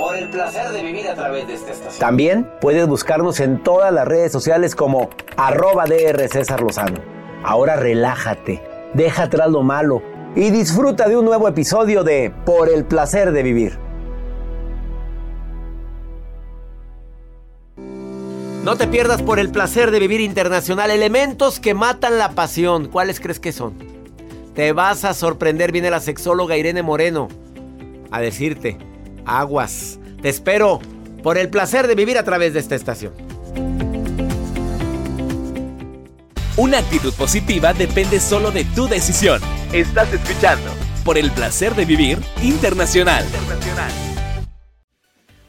por el placer de vivir a través de esta estación. También puedes buscarnos en todas las redes sociales como arroba DR César Lozano. Ahora relájate, deja atrás lo malo y disfruta de un nuevo episodio de Por el placer de vivir. No te pierdas por el placer de vivir internacional elementos que matan la pasión. ¿Cuáles crees que son? Te vas a sorprender, viene la sexóloga Irene Moreno a decirte aguas. Te espero por el placer de vivir a través de esta estación. Una actitud positiva depende solo de tu decisión. Estás escuchando por el placer de vivir internacional.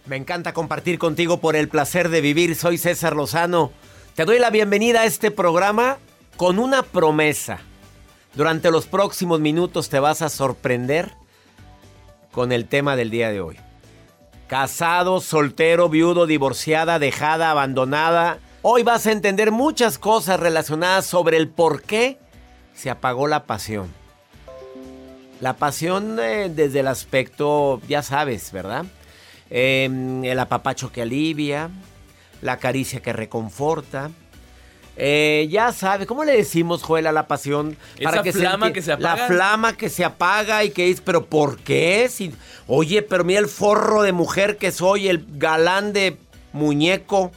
Me encanta compartir contigo por el placer de vivir. Soy César Lozano. Te doy la bienvenida a este programa con una promesa. Durante los próximos minutos te vas a sorprender con el tema del día de hoy. Casado, soltero, viudo, divorciada, dejada, abandonada. Hoy vas a entender muchas cosas relacionadas sobre el por qué se apagó la pasión. La pasión eh, desde el aspecto, ya sabes, ¿verdad? Em, el apapacho que alivia, la caricia que reconforta, eh, ya sabe, ¿cómo le decimos, Joel, a la pasión? Esa flama que se apaga. La flama que se apaga y que dice, ¿pero por qué? Si, oye, pero mira el forro de mujer que soy, el galán de muñeco,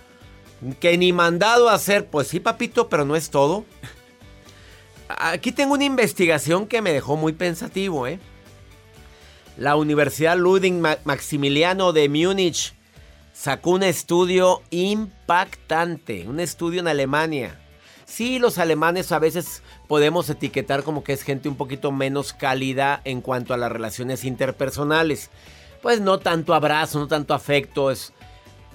que ni mandado a hacer. Pues sí, papito, pero no es todo. Aquí tengo una investigación que me dejó muy pensativo, ¿eh? La Universidad Ludwig Maximiliano de Múnich sacó un estudio impactante, un estudio en Alemania. Sí, los alemanes a veces podemos etiquetar como que es gente un poquito menos cálida en cuanto a las relaciones interpersonales. Pues no tanto abrazo, no tanto afecto, es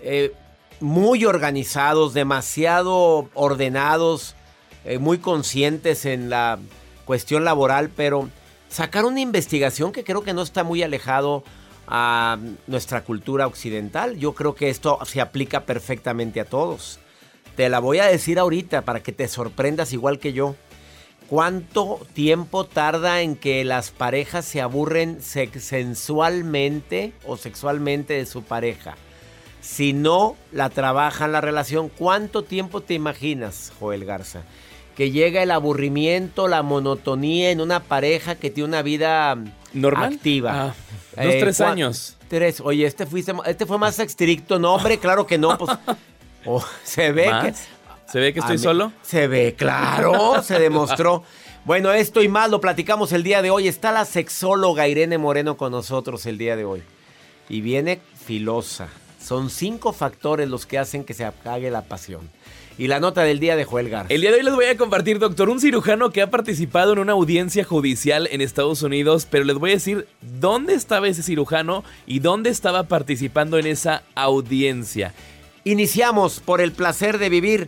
eh, muy organizados, demasiado ordenados, eh, muy conscientes en la cuestión laboral, pero sacaron una investigación que creo que no está muy alejado a nuestra cultura occidental. Yo creo que esto se aplica perfectamente a todos. Te la voy a decir ahorita para que te sorprendas igual que yo. ¿Cuánto tiempo tarda en que las parejas se aburren sensualmente o sexualmente de su pareja? Si no la trabajan la relación, ¿cuánto tiempo te imaginas, Joel Garza? Que llega el aburrimiento, la monotonía en una pareja que tiene una vida normal activa. Ah. Dos, eh, tres años. Tres. Oye, este, fuiste, este fue más estricto. No, hombre, claro que no. Pues, oh, se ve que... ¿Se ve que estoy solo? Se ve, claro, se demostró. Bueno, esto y más lo platicamos el día de hoy. Está la sexóloga Irene Moreno con nosotros el día de hoy. Y viene filosa. Son cinco factores los que hacen que se apague la pasión. Y la nota del día de Joel. El día de hoy les voy a compartir, doctor, un cirujano que ha participado en una audiencia judicial en Estados Unidos, pero les voy a decir dónde estaba ese cirujano y dónde estaba participando en esa audiencia. Iniciamos por el placer de vivir.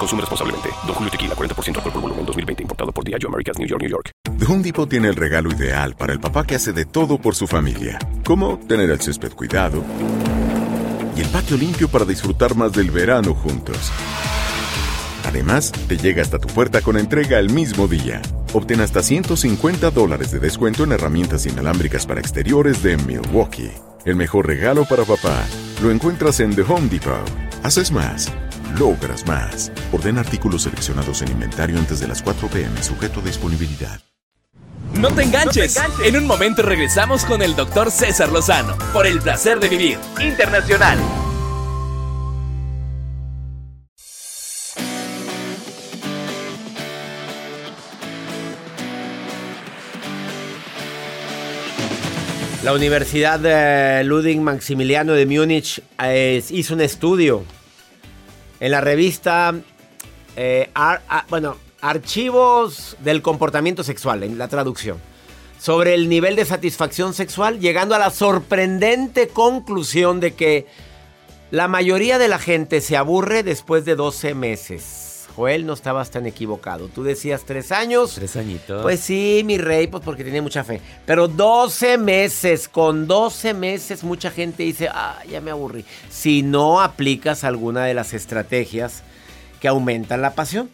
Consume responsablemente. Don Julio Tequila, 40% alcohol por volumen, 2020. Importado por Diageo Americas, New York, New York. The Home Depot tiene el regalo ideal para el papá que hace de todo por su familia. Como tener el césped cuidado y el patio limpio para disfrutar más del verano juntos. Además, te llega hasta tu puerta con entrega el mismo día. Obtén hasta 150 dólares de descuento en herramientas inalámbricas para exteriores de Milwaukee. El mejor regalo para papá lo encuentras en The Home Depot. Haces más, logras más. Orden artículos seleccionados en inventario antes de las 4 pm, sujeto a disponibilidad. No te enganches. En un momento regresamos con el doctor César Lozano por el placer de vivir internacional. La Universidad de Ludwig Maximiliano de Múnich eh, hizo un estudio en la revista, eh, bueno, Archivos del Comportamiento Sexual, en la traducción, sobre el nivel de satisfacción sexual, llegando a la sorprendente conclusión de que la mayoría de la gente se aburre después de 12 meses. Joel, no estabas tan equivocado. Tú decías tres años. Tres añitos. Pues sí, mi rey, pues porque tiene mucha fe. Pero 12 meses, con 12 meses mucha gente dice, ah, ya me aburrí. Si no aplicas alguna de las estrategias que aumentan la pasión.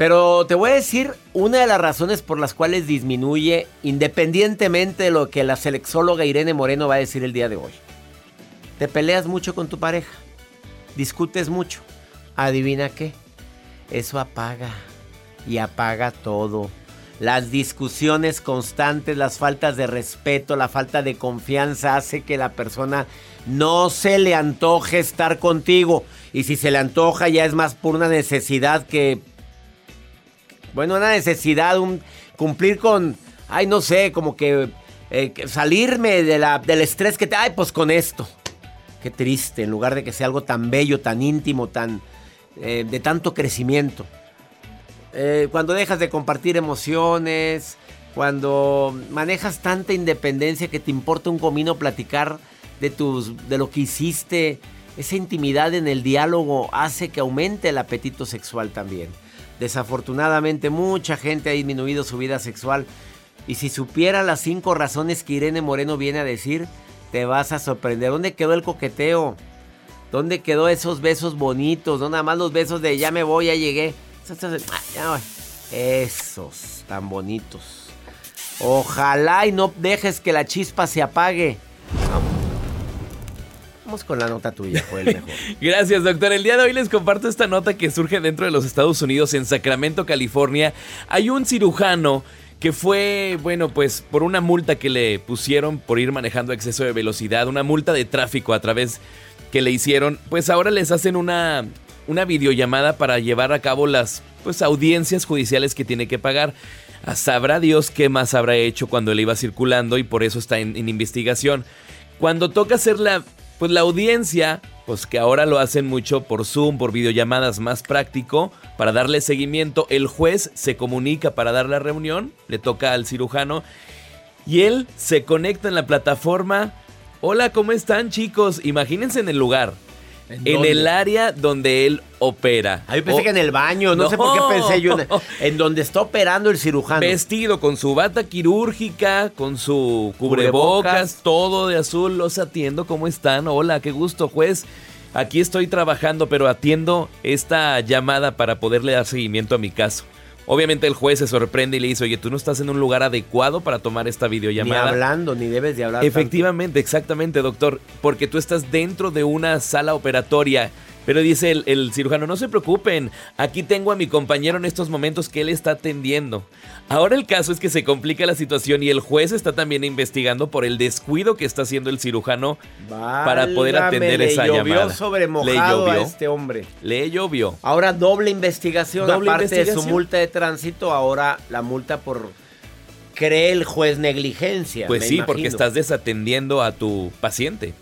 Pero te voy a decir una de las razones por las cuales disminuye, independientemente de lo que la sexóloga Irene Moreno va a decir el día de hoy. Te peleas mucho con tu pareja, discutes mucho. Adivina qué, eso apaga y apaga todo. Las discusiones constantes, las faltas de respeto, la falta de confianza hace que la persona no se le antoje estar contigo. Y si se le antoja ya es más por una necesidad que... Bueno, una necesidad, un cumplir con... Ay, no sé, como que... eh, salirme de la, del estrés que te... Ay, pues con esto. Qué triste, en lugar de que sea algo tan bello, tan íntimo, tan... eh, de tanto crecimiento. Eh, cuando dejas de compartir emociones, cuando manejas tanta independencia que te importa un comino platicar de, tus, de lo que hiciste, esa intimidad en el diálogo hace que aumente el apetito sexual también. Desafortunadamente mucha gente ha disminuido su vida sexual y si supiera las cinco razones que Irene Moreno viene a decir, te vas a sorprender. ¿Dónde quedó el coqueteo? ¿Dónde quedó esos besos bonitos? No nada más los besos de ya me voy, ya llegué. Ah. Esos tan bonitos. Ojalá y no dejes que la chispa se apague. Vamos, Vamos con la nota tuya, Joel, mejor. Gracias, doctor. El día de hoy les comparto esta nota que surge dentro de los Estados Unidos, en Sacramento, California. Hay un cirujano que fue, bueno, pues por una multa que le pusieron por ir manejando a exceso de velocidad, una multa de tráfico a través que le hicieron, pues ahora les hacen una, una videollamada para llevar a cabo las pues, audiencias judiciales que tiene que pagar. Ah, Sabrá Dios qué más habrá hecho cuando le iba circulando y por eso está en, en investigación. Cuando toca hacer la, pues, la audiencia, pues que ahora lo hacen mucho por Zoom, por videollamadas más práctico, para darle seguimiento, el juez se comunica para dar la reunión, le toca al cirujano y él se conecta en la plataforma. Hola, ¿cómo están chicos? Imagínense en el lugar. ¿En el área donde él opera. Ah, yo pensé que en el baño, no, sé por qué pensé yo en, en donde está operando el cirujano. Vestido con su bata quirúrgica, con su cubrebocas, Cubrebocas. todo de azul, los atiendo. ¿Cómo están? Hola, qué gusto, juez. Aquí estoy trabajando, pero atiendo esta llamada para poderle dar seguimiento a mi caso. Obviamente el juez se sorprende y le dice, oye, tú no estás en un lugar adecuado para tomar esta Ni videollamada. hablando, ni debes de hablar. tanto. Efectivamente, exactamente, doctor. Porque tú estás dentro de una sala operatoria. Pero dice el, el cirujano, no se preocupen, aquí tengo a mi compañero en estos momentos que él está atendiendo. Ahora el caso es que se complica la situación y el juez está también investigando por el descuido que está haciendo el cirujano para poder atender esa le llovió llamada. sobre mojado a este hombre. Le llovió. Ahora doble investigación, Doble aparte de su investigación. multa de tránsito, ahora la multa por cree el juez negligencia. Pues sí, porque estás desatendiendo a tu paciente.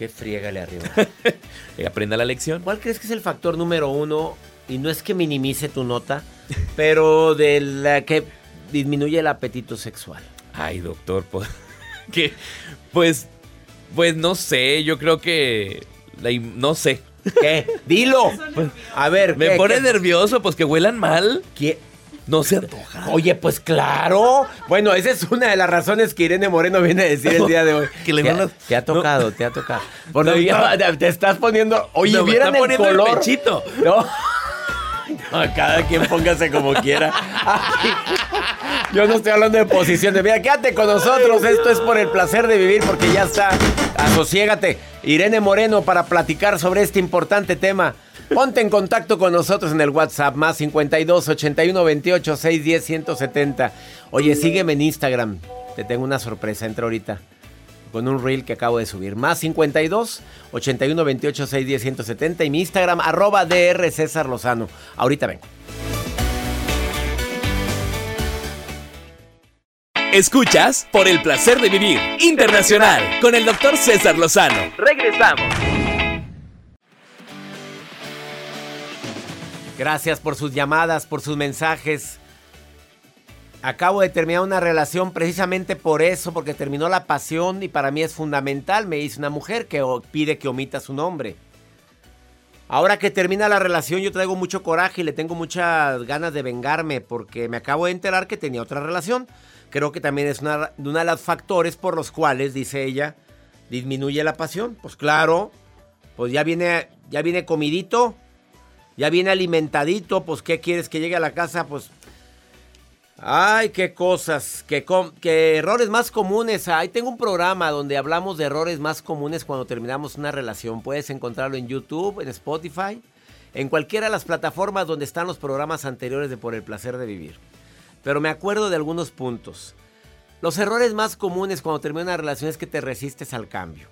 Qué friégale arriba. Eh, Aprenda la lección. ¿Cuál crees que es el factor número uno? Y no es que minimice tu nota, pero de la que disminuye el apetito sexual. Ay, doctor, pues, que, pues, pues no sé, yo creo que, la no sé. ¿Qué? Dilo. A ver, Me ¿qué- pone qué- nervioso, pues que huelan mal. ¿Qué? No se antoja. Oye, pues claro. Bueno, esa es una de las razones que Irene Moreno viene a decir el día de hoy. Que le te, te ha tocado, te ha tocado. Por No, no, ya, no. te estás poniendo. Oye, No, me vieran está el poniendo el color. pechito. No. Cada quien póngase como quiera. Yo no estoy hablando de posiciones. Mira, quédate con nosotros. Esto es por el placer de vivir, porque ya está. Asociégate. Irene Moreno para platicar sobre este importante tema. Ponte en contacto con nosotros en el WhatsApp más 52 81 28 610 170. Oye, sígueme en Instagram. Te tengo una sorpresa. Entra ahorita con un reel que acabo de subir. Más 52 81 28 610 170 y mi Instagram arroba DR César Lozano. Ahorita vengo. Escuchas por el placer de vivir internacional con el doctor César Lozano. Regresamos. Gracias por sus llamadas, por sus mensajes. Acabo de terminar una relación precisamente por eso, porque terminó la pasión y para mí es fundamental. Me dice una mujer que pide que omita su nombre. Ahora que termina la relación yo traigo mucho coraje y le tengo muchas ganas de vengarme porque me acabo de enterar que tenía otra relación. Creo que también es una, uno de los factores por los cuales, dice ella, disminuye la pasión. Pues claro, pues ya viene, ya viene comidito, ya viene alimentadito, pues ¿qué quieres que llegue a la casa? Pues Ay, qué cosas, qué, errores más comunes. Ahí tengo un programa donde hablamos de errores más comunes cuando terminamos una relación. Puedes encontrarlo en YouTube, en Spotify, en cualquiera de las plataformas donde están los programas anteriores de Por el Placer de Vivir. Pero me acuerdo de algunos puntos. Los errores más comunes cuando termina una relación es que te resistes al cambio.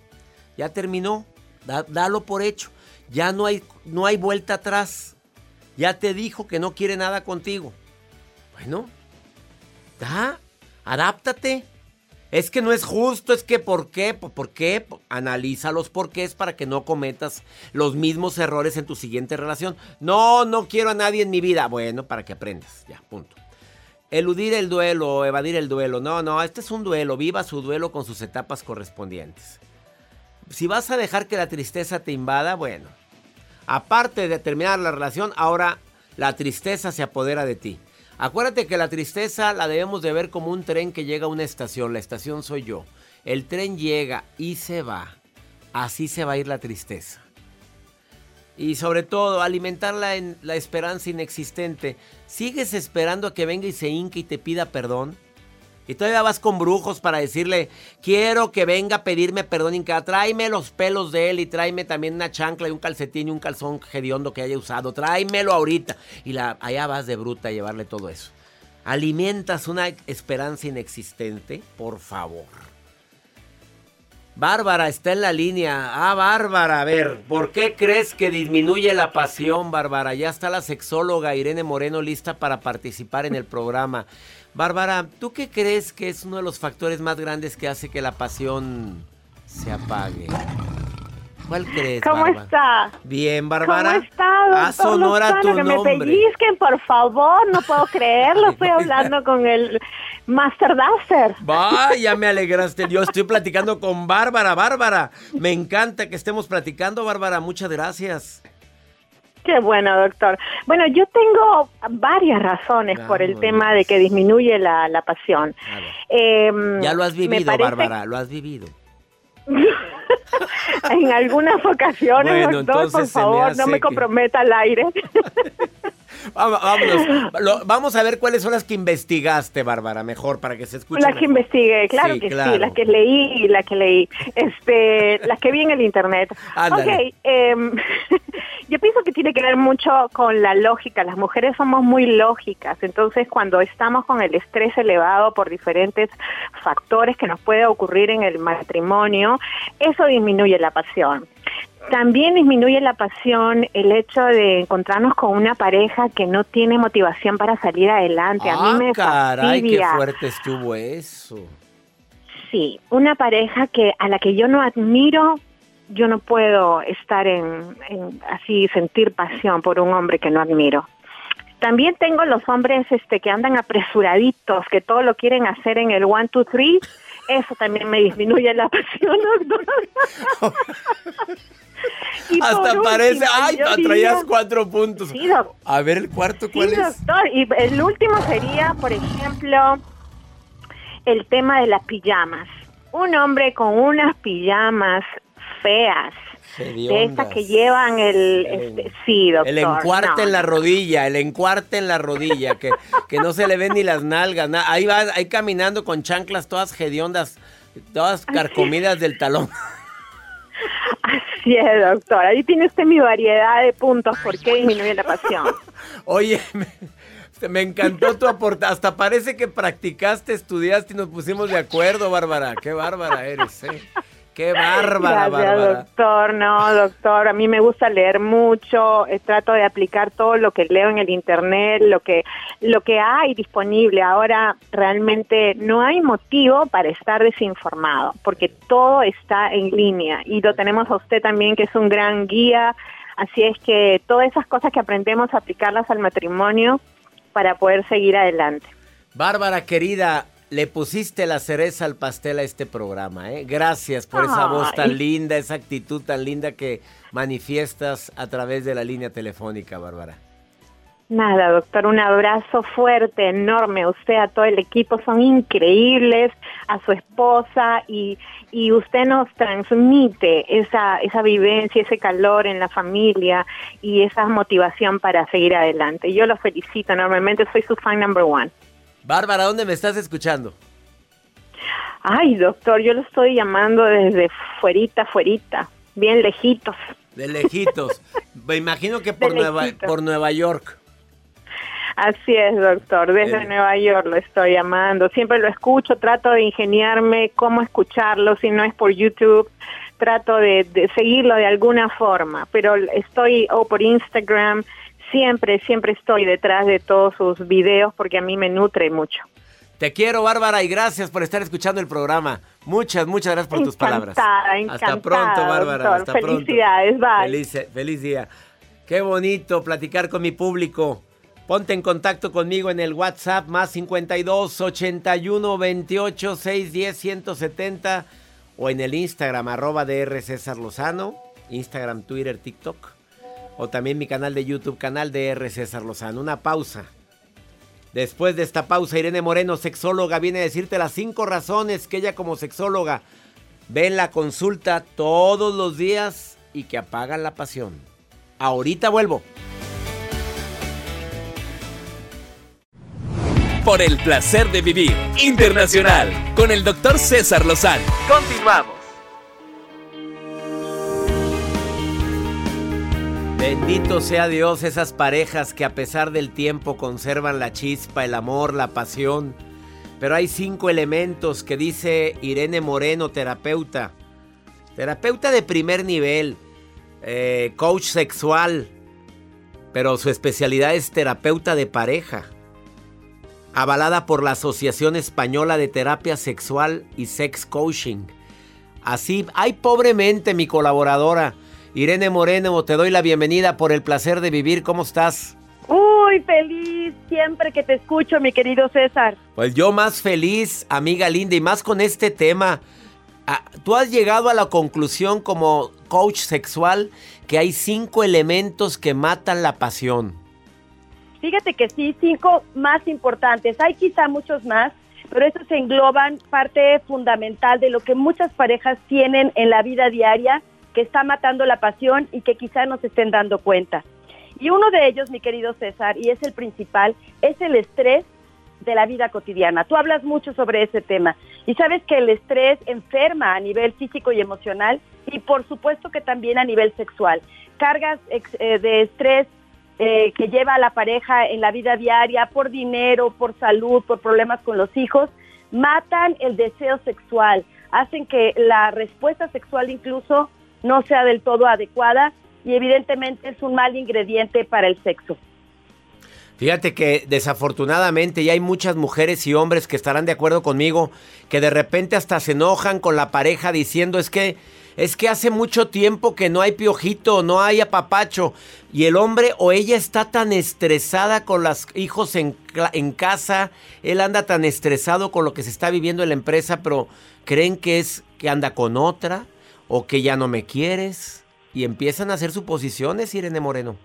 Ya terminó, da- dalo por hecho. Ya no hay, no hay vuelta atrás. Ya te dijo que no quiere nada contigo. Bueno, da, adáptate. Es que no es justo, es que ¿por qué? ¿Por por qué? Analiza los porqués para que no cometas los mismos errores en tu siguiente relación. No, no quiero a nadie en mi vida. Bueno, para que aprendas. Ya, punto. Eludir el duelo, evadir el duelo. No, no, este es un duelo. Viva su duelo con sus etapas correspondientes. Si vas a dejar que la tristeza te invada, bueno, aparte de terminar la relación, ahora la tristeza se apodera de ti. Acuérdate que la tristeza la debemos de ver como un tren que llega a una estación. La estación soy yo. El tren llega y se va. Así se va a ir la tristeza. Y sobre todo, alimentar la, en- la esperanza inexistente. ¿Sigues esperando a que venga y se hinque y te pida perdón? Y todavía vas con brujos para decirle, quiero que venga a pedirme perdón, Inca. Tráeme los pelos de él y tráeme también una chancla y un calcetín y un calzón hediondo que haya usado. Tráemelo ahorita. Y la, allá vas de bruta a llevarle todo eso. Alimentas una esperanza inexistente, por favor. Bárbara está en la línea. Ah, Bárbara, a ver, ¿por qué crees que disminuye la pasión, Bárbara? Ya está la sexóloga Irene Moreno lista para participar en el programa. Bárbara, ¿tú qué crees que es uno de los factores más grandes que hace que la pasión se apague? ¿Cuál crees, ¿Cómo Bárbara? está? Bien, Bárbara. ¿Cómo está, Haz honor a tu que nombre. me pellizquen, por favor. No puedo creerlo. Estoy hablando con el Master Duster. Vaya, me alegraste. Yo estoy platicando con Bárbara. Bárbara, me encanta que estemos platicando, Bárbara. Muchas gracias. Qué bueno, doctor. Bueno, yo tengo varias razones por el tema de que disminuye la, la pasión. Ver. Em, Ya lo has vivido, parece- Bárbara, lo has vivivido. en algunas ocasiones, Bueno, doctor, por me favor, hace no me que- comprometa al aire. Vamos, vámonos. Lo- vamos a ver cuáles son las que investigaste, Bárbara, mejor para que se escuche. Las que investigué, claro Sí, que claro. sí, las que leí, las que leí, este, las que vi en el internet. Ándale. Ok, em, yo pienso que tiene que ver mucho con la lógica. Las mujeres somos muy lógicas, entonces cuando estamos con el estrés elevado por diferentes factores que nos puede ocurrir en el matrimonio, eso disminuye la pasión. También disminuye la pasión el hecho de encontrarnos con una pareja que no tiene motivación para salir adelante. A Ah, mí me caray, qué fuerte estuvo eso. Sí, una pareja que a la que yo no admiro, yo no puedo estar en, en así sentir pasión por un hombre que no admiro. También tengo los hombres este que andan apresuraditos, que todo lo quieren hacer en el one, two, three. Eso también me disminuye la pasión, doctor. Y Hasta último, parece. ¡Ay! yo traías diría- cuatro puntos. Sí, doc- A ver, el cuarto, Sí, ¿cuál es? doctor. Y el último sería, por ejemplo, el tema de las pijamas. Un hombre con unas pijamas feas, de estas que llevan el... Este, sí, doctor. El encuarte no. en la rodilla, el encuarte en la rodilla, que, que no se le ven ni las nalgas. na- Ahí va, ahí caminando con chanclas todas hediondas, todas carcomidas del talón. Así es, doctor. Ahí tiene usted mi variedad de puntos por qué disminuye la pasión. Oye, me, me encantó tu aportación. Hasta parece que practicaste, estudiaste y nos pusimos de acuerdo, Bárbara. Qué bárbara eres, ¿eh? Qué bárbara, Gracias, Bárbara. doctor. No, doctor, a mí me gusta leer mucho, eh, trato de aplicar todo lo que leo en el internet, lo que lo que hay disponible. Ahora realmente no hay motivo para estar desinformado, porque todo está en línea y lo tenemos a usted también que es un gran guía, así es que todas esas cosas que aprendemos aplicarlas al matrimonio para poder seguir adelante. Bárbara, querida, le pusiste la cereza al pastel a este programa, ¿eh? Gracias por esa Ay. voz tan linda, esa actitud tan linda que manifiestas a través de la línea telefónica, Bárbara. Nada, doctor, un abrazo fuerte, enorme. Usted, a todo el equipo, son increíbles, a su esposa y, y usted nos transmite esa, esa vivencia, ese calor en la familia y esa motivación para seguir adelante. Yo lo felicito enormemente, soy su fan number one. Bárbara, ¿dónde me estás escuchando? Ay, doctor, yo lo estoy llamando desde fuerita, fuerita, bien lejitos. De lejitos. Me imagino que por, Nueva, por Nueva York. Así es, doctor. Desde Eh. Nueva York lo estoy llamando. Siempre lo escucho, trato de ingeniarme cómo escucharlo, si no es por YouTube, trato de, de seguirlo de alguna forma, pero estoy, o por Instagram, siempre, siempre estoy detrás de todos sus videos porque a mí me nutre mucho. Te quiero, Bárbara, y gracias por estar escuchando el programa. Muchas, muchas gracias por tus palabras. Encantada, Hasta pronto, Bárbara. doctor. Hasta pronto. Felicidades, bye. Feliz, feliz día. Qué bonito platicar con mi público. Ponte en contacto conmigo en el WhatsApp más 52 81 28 610 170 o en el Instagram arroba DR César Lozano, Instagram, Twitter, TikTok o también mi canal de YouTube, canal DR César Lozano. Una pausa. Después de esta pausa, Irene Moreno, sexóloga, viene a decirte las cinco razones que ella como sexóloga ve en la consulta todos los días y que apagan la pasión. Ahorita vuelvo. Por el placer de vivir internacional con el doctor César Lozano. Continuamos. Bendito sea Dios, esas parejas que a pesar del tiempo conservan la chispa, el amor, la pasión. Pero hay cinco elementos que dice Irene Moreno, terapeuta. Terapeuta de primer nivel, eh, coach sexual, pero su especialidad es terapeuta de pareja. Avalada por la Asociación Española de Terapia Sexual y Sex Coaching. Así, ay, pobremente mi colaboradora. Irene Moreno, te doy la bienvenida por el placer de vivir. ¿Cómo estás? Uy, feliz siempre que te escucho, mi querido César. Pues yo más feliz, amiga linda, y más con este tema. Ah, Tú has llegado a la conclusión como coach sexual que hay cinco elementos que matan la pasión. Fíjate que sí, cinco más importantes. Hay quizá muchos más, pero estos engloban parte fundamental de lo que muchas parejas tienen en la vida diaria que está matando la pasión y que quizá no se estén dando cuenta. Y uno de ellos, mi querido César, y es el principal, es el estrés de la vida cotidiana. Tú hablas mucho sobre ese tema y sabes que el estrés enferma a nivel físico y emocional y por supuesto que también a nivel sexual. Cargas eh, de estrés eh, que lleva a la pareja en la vida diaria por dinero, por salud, por problemas con los hijos, matan el deseo sexual, hacen que la respuesta sexual incluso no sea del todo adecuada y evidentemente es un mal ingrediente para el sexo. Fíjate que desafortunadamente ya hay muchas mujeres y hombres que estarán de acuerdo conmigo que de repente hasta se enojan con la pareja diciendo es que es que hace mucho tiempo que no hay piojito, no hay apapacho y el hombre o ella está tan estresada con los hijos en, en casa, él anda tan estresado con lo que se está viviendo en la empresa, pero creen que es que anda con otra o que ya no me quieres y empiezan a hacer suposiciones, Irene Moreno.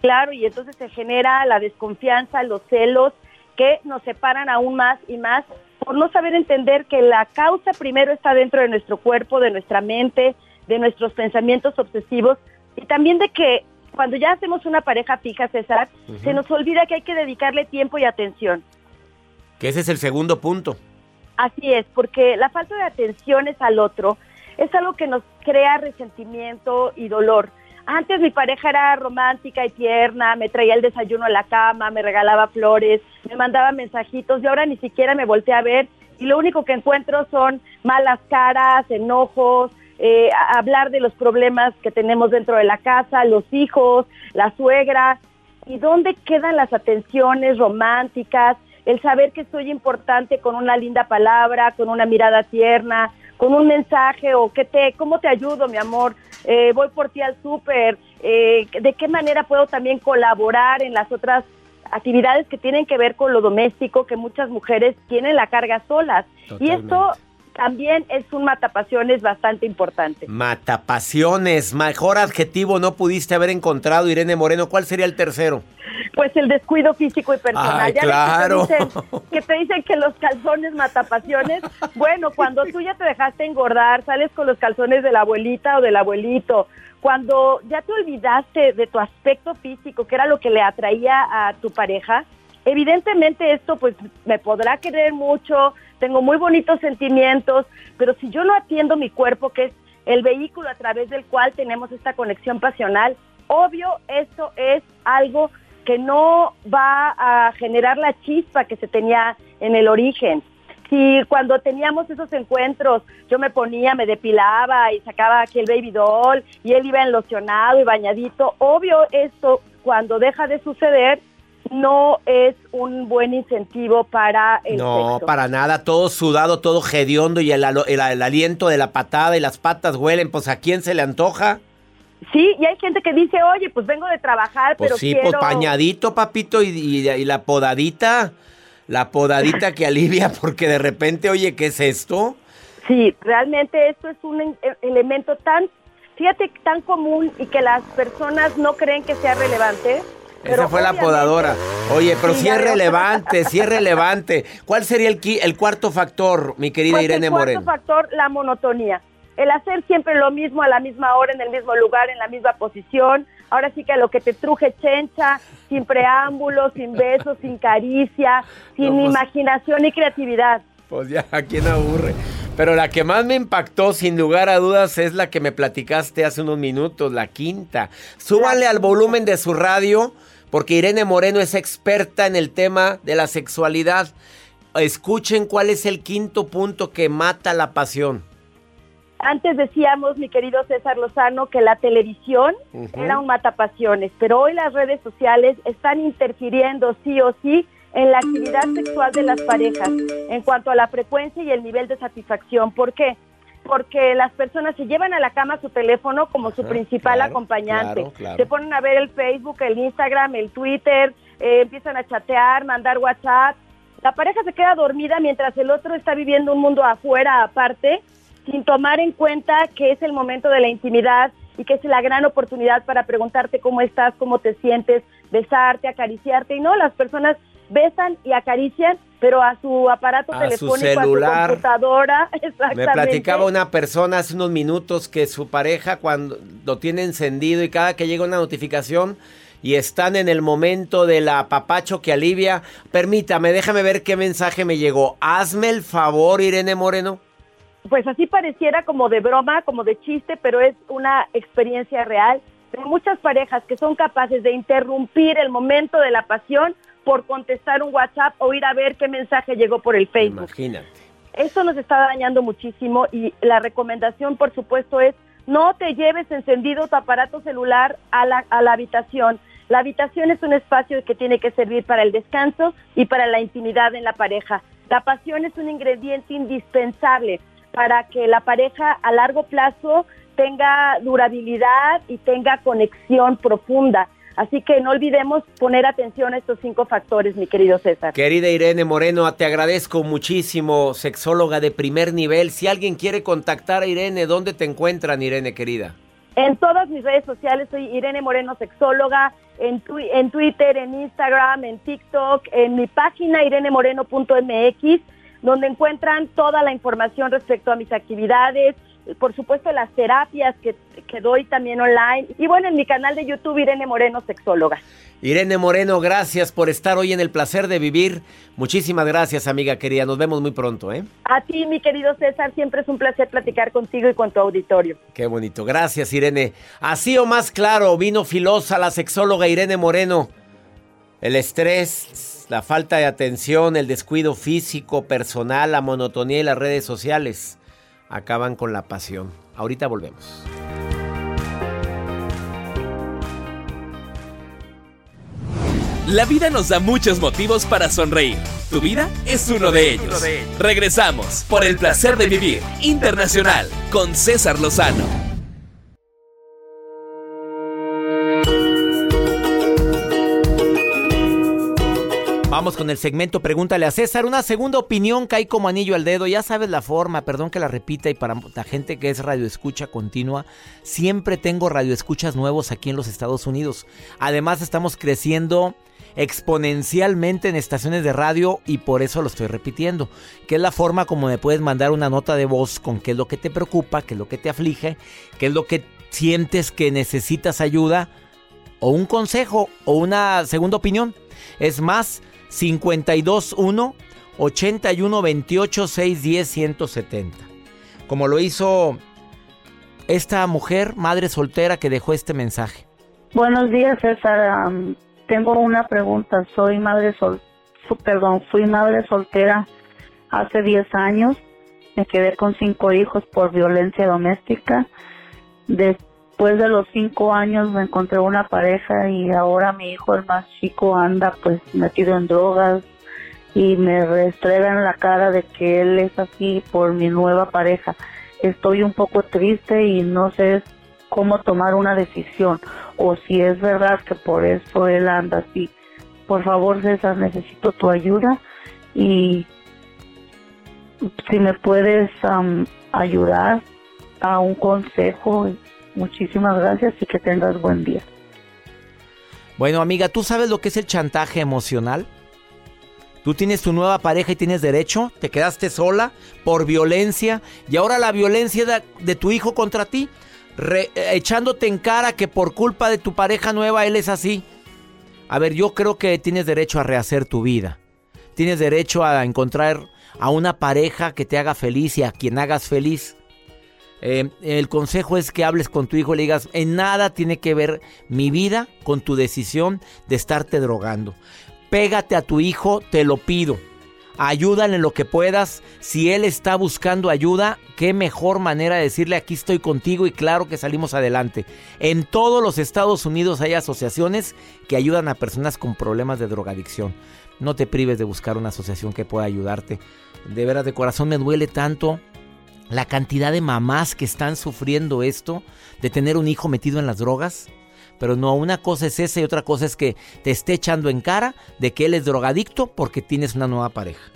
Claro, y entonces se genera la desconfianza, los celos que nos separan aún más y más por no saber entender que la causa primero está dentro de nuestro cuerpo, de nuestra mente, de nuestros pensamientos obsesivos y también de que cuando ya hacemos una pareja fija, César, se nos olvida que hay que dedicarle tiempo y atención. Que ese es el segundo punto. Así es, porque la falta de atenciones al otro es algo que nos crea resentimiento y dolor. Antes mi pareja era romántica y tierna, me traía el desayuno a la cama, me regalaba flores, me mandaba mensajitos y ahora ni siquiera me volteé a ver y lo único que encuentro son malas caras, enojos, eh, hablar de los problemas que tenemos dentro de la casa, los hijos, la suegra. ¿Y dónde quedan las atenciones románticas? El saber que soy importante con una linda palabra, con una mirada tierna, con un mensaje o que te, ¿cómo te ayudo, mi amor? Eh, voy por ti al súper. Eh, ¿De qué manera puedo también colaborar en las otras actividades que tienen que ver con lo doméstico, que muchas mujeres tienen la carga solas? Y esto también es un matapasiones bastante importante. Matapasiones, mejor adjetivo no pudiste haber encontrado, Irene Moreno. ¿Cuál sería el tercero? Pues el descuido físico y personal. Ay, Ya claro. Que te, dicen, que te dicen que los calzones matapasiones. Bueno, cuando tú ya te dejaste engordar, sales con los calzones de la abuelita o del abuelito. Cuando ya te olvidaste de tu aspecto físico, que era lo que le atraía a tu pareja, evidentemente esto pues me podrá querer mucho, tengo muy bonitos sentimientos, pero si yo no atiendo mi cuerpo, que es el vehículo a través del cual tenemos esta conexión pasional, obvio esto es algo que no va a generar la chispa que se tenía en el origen. Si cuando teníamos esos encuentros yo me ponía, me depilaba y sacaba aquí el baby doll y él iba enlocionado y bañadito, obvio esto cuando deja de suceder no es un buen incentivo para el no, sexo. para nada, todo sudado, todo hediondo y el, el- el aliento de la patada y las patas huelen, pues ¿a quién se le antoja? Sí, y hay gente que dice, oye, pues vengo de trabajar, Pues pero sí, quiero... pues pañadito, papito, y, y- y la podadita, la podadita que alivia, porque de repente, oye, ¿qué es esto? Sí, realmente esto es un e- elemento tan, fíjate, tan común y que las personas no creen que sea relevante. Esa fue la podadora. Oye, pero Sí, es relevante, sí es relevante. ¿Cuál sería el, el cuarto factor, mi querida Pues Irene el cuarto Moreno? factor, la monotonía. El hacer siempre lo mismo a la misma hora, en el mismo lugar, en la misma posición. Ahora sí que lo que te truje chencha, sin preámbulos, sin besos, sin caricia, sin No, pues- imaginación y creatividad. Pues ya, ¿a quién aburre? Pero la que más me impactó, sin lugar a dudas, es la que me platicaste hace unos minutos, la quinta. Súbanle al volumen de su radio, porque Irene Moreno es experta en el tema de la sexualidad. Escuchen cuál es el quinto punto que mata la pasión. Antes decíamos, mi querido César Lozano, que la televisión era un matapasiones, pero hoy las redes sociales están interfiriendo sí o sí en la actividad sexual de las parejas en cuanto a la frecuencia y el nivel de satisfacción. ¿Por qué? Porque las personas se llevan a la cama su teléfono como su Ajá, principal claro, acompañante. claro, claro. Se ponen a ver el Facebook, el Instagram, el Twitter, eh, empiezan a chatear, mandar WhatsApp. La pareja se queda dormida mientras el otro está viviendo un mundo afuera, aparte, sin tomar en cuenta que es el momento de la intimidad y que es la gran oportunidad para preguntarte cómo estás, cómo te sientes, besarte, acariciarte. Y no, las personas besan y acarician, pero a su aparato A su telefónico, celular. a su computadora. Exactamente. Me platicaba una persona hace unos minutos que su pareja cuando lo tiene encendido y cada que llega una notificación y están en el momento del apapacho que alivia, permítame, déjame ver qué mensaje me llegó. Hazme el favor, Irene Moreno. Pues así pareciera como de broma, como de chiste, pero es una experiencia real. Hay muchas parejas que son capaces de interrumpir el momento de la pasión por contestar un WhatsApp o ir a ver qué mensaje llegó por el Facebook. Imagínate. Eso nos está dañando muchísimo y la recomendación, por supuesto, es no te lleves encendido tu aparato celular a la, a la habitación. La habitación es un espacio que tiene que servir para el descanso y para la intimidad en la pareja. La pasión es un ingrediente indispensable para que la pareja a largo plazo tenga durabilidad y tenga conexión profunda. Así que no olvidemos poner atención a estos cinco factores, mi querido César. Querida Irene Moreno, te agradezco muchísimo, sexóloga de primer nivel. Si alguien quiere contactar a Irene, ¿dónde te encuentran, Irene querida? En todas mis redes sociales soy Irene Moreno, sexóloga, en, twi- en Twitter, en Instagram, en TikTok, en mi página irenemoreno.mx, donde encuentran toda la información respecto a mis actividades, por supuesto las terapias que, que doy también online, y bueno, en mi canal de YouTube Irene Moreno, sexóloga. Irene Moreno, gracias por estar hoy en el placer de vivir. Muchísimas gracias, amiga querida. Nos vemos muy pronto, ¿eh? A ti, mi querido César, siempre es un placer platicar contigo y con tu auditorio. Qué bonito. Gracias, Irene. Así o más claro, vino filosa la sexóloga Irene Moreno. El estrés, la falta de atención, el descuido físico, personal, la monotonía y las redes sociales acaban con la pasión. Ahorita volvemos. La vida nos da muchos motivos para sonreír. Tu vida es uno de ellos. Regresamos por el placer de vivir internacional con César Lozano. Con el segmento Pregúntale a César. Una segunda opinión cae como anillo al dedo. Ya sabes la forma, perdón que la repita. Y para la gente que es radioescucha continua, siempre tengo radioescuchas nuevos aquí en los Estados Unidos. Además, estamos creciendo exponencialmente en estaciones de radio y por eso lo estoy repitiendo. Que es la forma como me puedes mandar una nota de voz con qué es lo que te preocupa, qué es lo que te aflige, qué es lo que sientes que necesitas ayuda o un consejo o una segunda opinión. Es más 521 81 28 610 170. Como lo hizo esta mujer, madre soltera, que dejó este mensaje. Buenos días, César. Am, tengo una pregunta. Soy madre sol, perdón, fui madre soltera hace 10 años. Me quedé con cinco hijos por violencia doméstica. Después de los cinco años me encontré una pareja y ahora mi hijo, el más chico, anda pues metido en drogas y me restregan la cara de que él es así por mi nueva pareja. Estoy un poco triste y no sé cómo tomar una decisión o si es verdad que por eso él anda así. Por favor, César, necesito tu ayuda y si me puedes am, ayudar a un consejo, muchísimas gracias y que tengas buen día. Bueno, amiga, ¿tú sabes lo que es el chantaje emocional? Tú tienes tu nueva pareja y tienes derecho, te quedaste sola por violencia y ahora la violencia de, tu hijo contra ti, re- eh, echándote en cara que por culpa de tu pareja nueva él es así. A ver, yo creo que tienes derecho a rehacer tu vida. Tienes derecho a encontrar a una pareja que te haga feliz y a quien hagas feliz. Eh, el consejo es que hables con tu hijo y le digas, en nada tiene que ver mi vida con tu decisión de estarte drogando. Pégate a tu hijo, te lo pido. Ayúdale en lo que puedas. Si él está buscando ayuda, qué mejor manera de decirle aquí estoy contigo y claro que salimos adelante. En todos los Estados Unidos hay asociaciones que ayudan a personas con problemas de drogadicción. No te prives de buscar una asociación que pueda ayudarte. De veras, de corazón me duele tanto la cantidad de mamás que están sufriendo esto de tener un hijo metido en las drogas. Pero no, una cosa es esa y otra cosa es que te esté echando en cara de que él es drogadicto porque tienes una nueva pareja.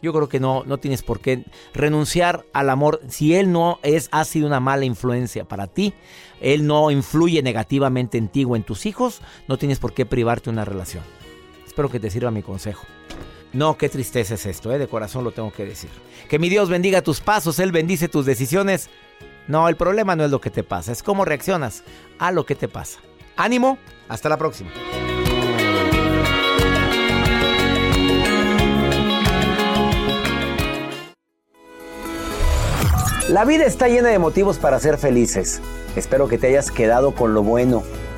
Yo creo que no, no tienes por qué renunciar al amor. Si él no es, ha sido una mala influencia para ti, él no influye negativamente en ti o en tus hijos, no tienes por qué privarte una relación. Espero que te sirva mi consejo. No, qué tristeza es esto, ¿eh? de corazón lo tengo que decir. Que mi Dios bendiga tus pasos, Él bendice tus decisiones. No, el problema no es lo que te pasa, es cómo reaccionas a lo que te pasa. Ánimo, hasta la próxima. La vida está llena de motivos para ser felices. Espero que te hayas quedado con lo bueno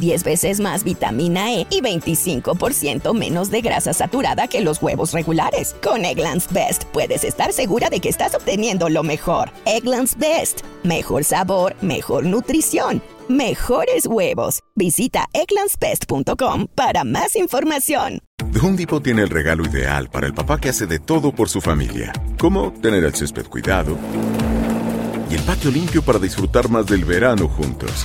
10 veces más vitamina E y 25% menos de grasa saturada que los huevos regulares. Con Eggland's Best puedes estar segura de que estás obteniendo lo mejor. Eggland's Best. Mejor sabor, mejor nutrición mejores huevos. Visita eclanspest.com para más información. Home Depot tiene el regalo ideal para el papá que hace de todo por su familia, como tener el césped cuidado y el patio limpio para disfrutar más del verano juntos.